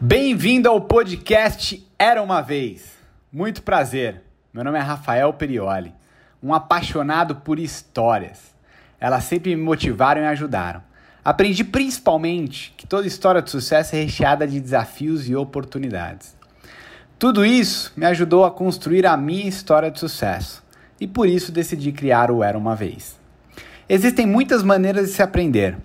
Bem-vindo ao podcast Era uma Vez. Muito prazer. Meu nome é Rafael Perioli, um apaixonado por histórias. Elas sempre me motivaram e ajudaram. Aprendi principalmente que toda história de sucesso é recheada de desafios e oportunidades. Tudo isso me ajudou a construir a minha história de sucesso e por isso decidi criar o Era uma Vez. Existem muitas maneiras de se aprender.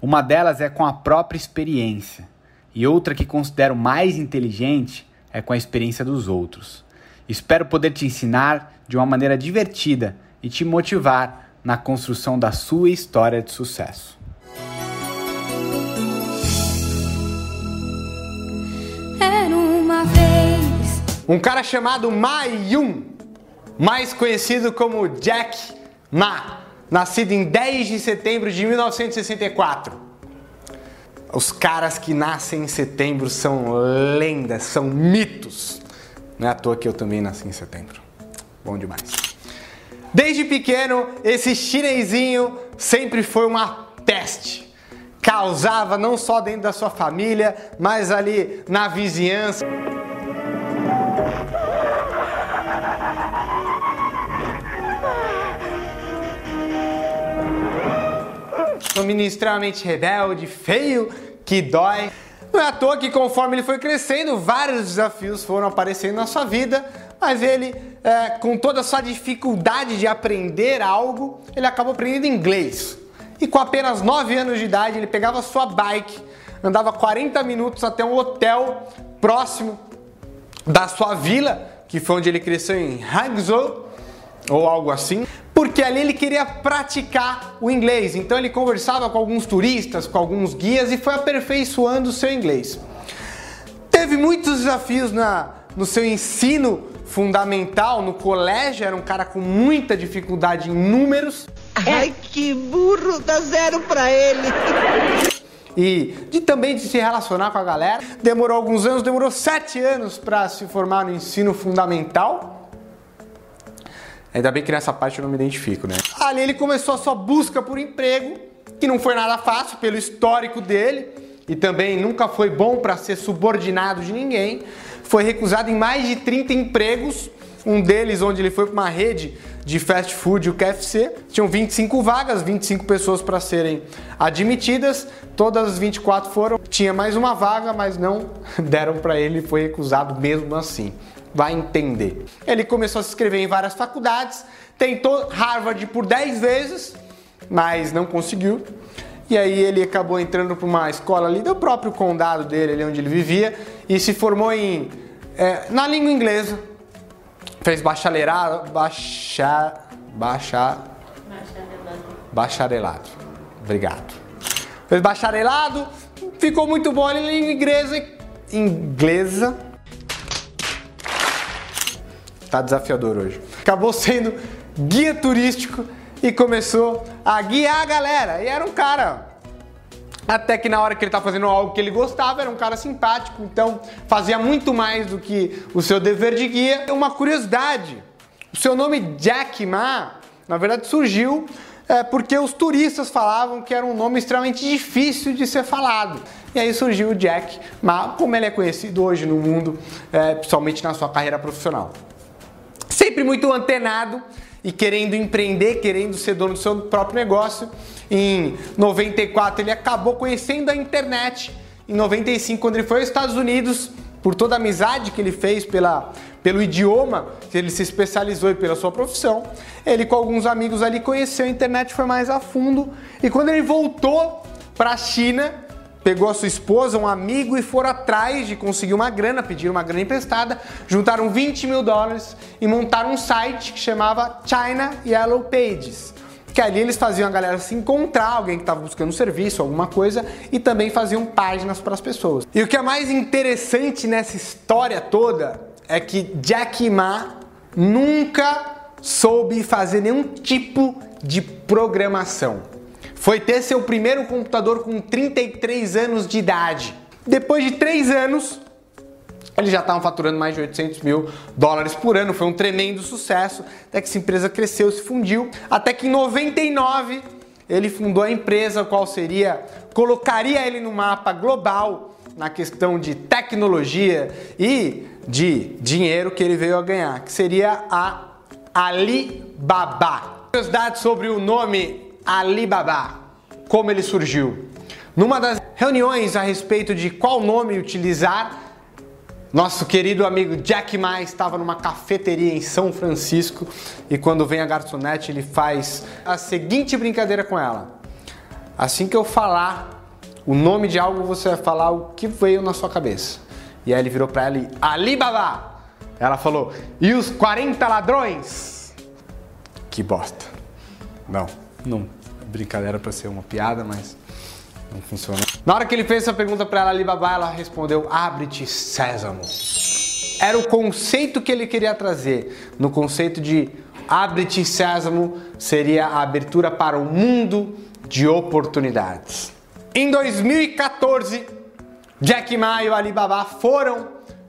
Uma delas é com a própria experiência, e outra que considero mais inteligente é com a experiência dos outros. Espero poder te ensinar de uma maneira divertida e te motivar na construção da sua história de sucesso. Era uma vez. Um cara chamado Ma Yun, mais conhecido como Jack Ma, nascido em 10 de setembro de 1964. Os caras que nascem em setembro são lendas, são mitos. Não é à toa que eu também nasci em setembro. Bom demais. Desde pequeno, esse chinesinho sempre foi uma peste. Causava não só dentro da sua família, mas ali na vizinhança. Um menino extremamente rebelde, feio, que dói. Não é à toa que conforme ele foi crescendo, vários desafios foram aparecendo na sua vida, mas ele, é, com toda a sua dificuldade de aprender algo, ele acabou aprendendo inglês. E com apenas 9 anos de idade, ele pegava sua bike, andava 40 minutos até um hotel próximo da sua vila, que foi onde ele cresceu em Hangzhou, ou algo assim, porque ali ele queria praticar o inglês. Então ele conversava com alguns turistas, com alguns guias e foi aperfeiçoando o seu inglês. Teve muitos desafios na, no seu ensino fundamental, no colégio, era um cara com muita dificuldade em números. Ai, que burro, dá zero pra ele. E de também de se relacionar com a galera. Demorou alguns anos, demorou sete anos para se formar no ensino fundamental. Ainda bem que nessa parte eu não me identifico, né? Ali ele começou a sua busca por emprego, que não foi nada fácil pelo histórico dele e também nunca foi bom para ser subordinado de ninguém. Foi recusado em mais de 30 empregos, um deles onde ele foi para uma rede de fast food, o KFC. Tinham 25 vagas, 25 pessoas para serem admitidas. Todas as 24 foram. Tinha mais uma vaga, mas não deram para ele, foi recusado mesmo assim vai entender. Ele começou a se inscrever em várias faculdades, tentou Harvard por 10 vezes, mas não conseguiu. E aí ele acabou entrando para uma escola ali do próprio condado dele, ali onde ele vivia, e se formou em é, na língua inglesa. Fez bacharelado, bacha, bacha, bacharelado. Obrigado. Fez bacharelado, ficou muito bom em língua inglesa, inglesa Tá desafiador hoje. Acabou sendo guia turístico e começou a guiar a galera. E era um cara até que na hora que ele estava fazendo algo que ele gostava, era um cara simpático, então fazia muito mais do que o seu dever de guia. Uma curiosidade: o seu nome Jack Ma, na verdade, surgiu é, porque os turistas falavam que era um nome extremamente difícil de ser falado. E aí surgiu o Jack Ma, como ele é conhecido hoje no mundo, é, principalmente na sua carreira profissional sempre muito antenado e querendo empreender, querendo ser dono do seu próprio negócio. Em 94 ele acabou conhecendo a internet. Em 95, quando ele foi aos Estados Unidos, por toda a amizade que ele fez pela, pelo idioma que ele se especializou e pela sua profissão, ele com alguns amigos ali conheceu a internet, foi mais a fundo. E quando ele voltou para a China, pegou a sua esposa, um amigo e foram atrás de conseguir uma grana, pediram uma grana emprestada, juntaram 20 mil dólares e montaram um site que chamava China Yellow Pages. Que ali eles faziam a galera se encontrar, alguém que estava buscando um serviço, alguma coisa, e também faziam páginas para as pessoas. E o que é mais interessante nessa história toda é que Jack Ma nunca soube fazer nenhum tipo de programação foi ter seu primeiro computador com 33 anos de idade. Depois de 3 anos, eles já estavam faturando mais de 800 mil dólares por ano. Foi um tremendo sucesso. Até que essa empresa cresceu, se fundiu. Até que em 99 ele fundou a empresa, qual seria, colocaria ele no mapa global na questão de tecnologia e de dinheiro que ele veio a ganhar, que seria a Alibaba. Curiosidade sobre o nome Alibaba, como ele surgiu. Numa das reuniões a respeito de qual nome utilizar, nosso querido amigo Jack Ma estava numa cafeteria em São Francisco e quando vem a garçonete ele faz a seguinte brincadeira com ela. Assim que eu falar o nome de algo, você vai falar o que veio na sua cabeça. E aí ele virou para ela e Alibaba. Ela falou: "E os 40 ladrões?" Que bosta. Não, não. Brincadeira para ser uma piada, mas não funciona. Na hora que ele fez essa pergunta para ela, Alibaba, ela respondeu: Abre-te, sésamo. Era o conceito que ele queria trazer. No conceito de Abre-te, sésamo seria a abertura para o mundo de oportunidades. Em 2014, Jack Ma e o Alibaba foram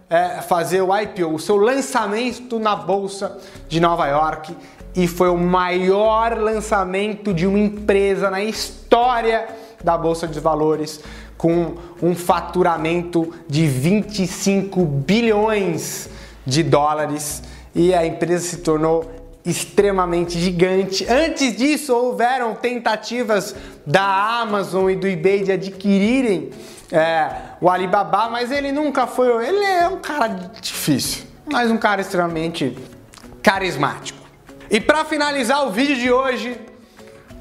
é, fazer o IPO, o seu lançamento na bolsa de Nova York, e foi o maior lançamento de uma empresa na história da Bolsa de Valores, com um faturamento de 25 bilhões de dólares e a empresa se tornou extremamente gigante. Antes disso, houveram tentativas da Amazon e do eBay de adquirirem é, o Alibaba, mas ele nunca foi. Ele é um cara difícil, mas um cara extremamente carismático. E para finalizar o vídeo de hoje,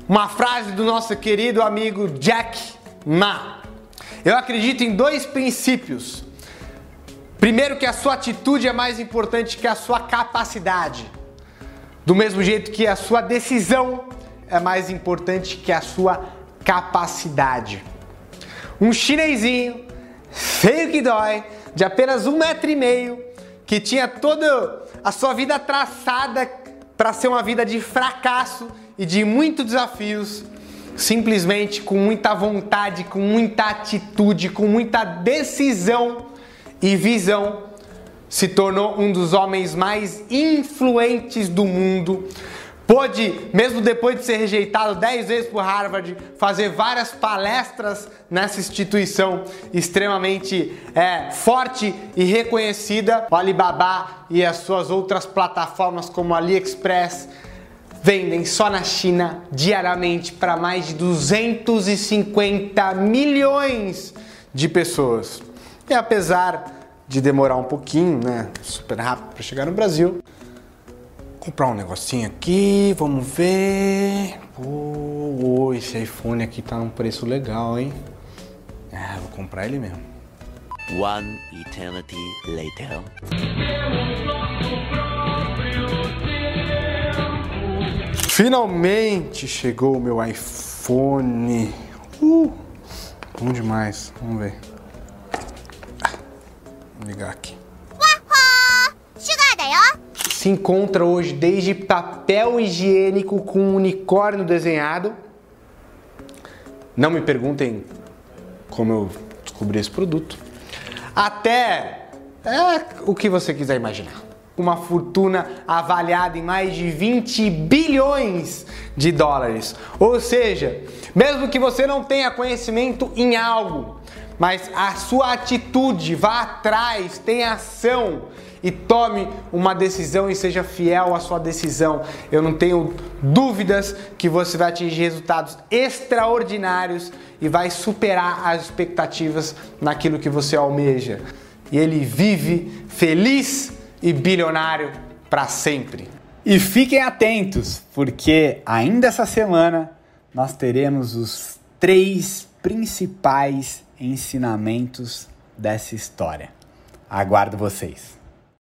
uma frase do nosso querido amigo Jack Ma. Eu acredito em dois princípios. Primeiro, que a sua atitude é mais importante que a sua capacidade. Do mesmo jeito que a sua decisão é mais importante que a sua capacidade. Um chinesinho, feio que dói, de apenas um metro e meio, que tinha toda a sua vida traçada para ser uma vida de fracasso e de muitos desafios, simplesmente com muita vontade, com muita atitude, com muita decisão e visão, se tornou um dos homens mais influentes do mundo. Pôde, mesmo depois de ser rejeitado 10 vezes por Harvard, fazer várias palestras nessa instituição extremamente é, forte e reconhecida. O Alibaba e as suas outras plataformas como AliExpress vendem só na China diariamente para mais de 250 milhões de pessoas. E apesar de demorar um pouquinho, né, super rápido para chegar no Brasil, comprar um negocinho aqui, vamos ver. Oh, esse iPhone aqui tá num preço legal, hein? É, vou comprar ele mesmo. One eternity later. Finalmente chegou o meu iPhone. Uh, bom demais. Vamos ver. Ah, vou ligar aqui. Se encontra hoje desde papel higiênico com um unicórnio desenhado. Não me perguntem como eu descobri esse produto. Até é, o que você quiser imaginar uma fortuna avaliada em mais de 20 bilhões de dólares. Ou seja, mesmo que você não tenha conhecimento em algo, mas a sua atitude vá atrás, tenha ação e tome uma decisão e seja fiel à sua decisão. Eu não tenho dúvidas que você vai atingir resultados extraordinários e vai superar as expectativas naquilo que você almeja. E ele vive feliz e bilionário para sempre. E fiquem atentos, porque ainda essa semana nós teremos os três principais ensinamentos dessa história. Aguardo vocês.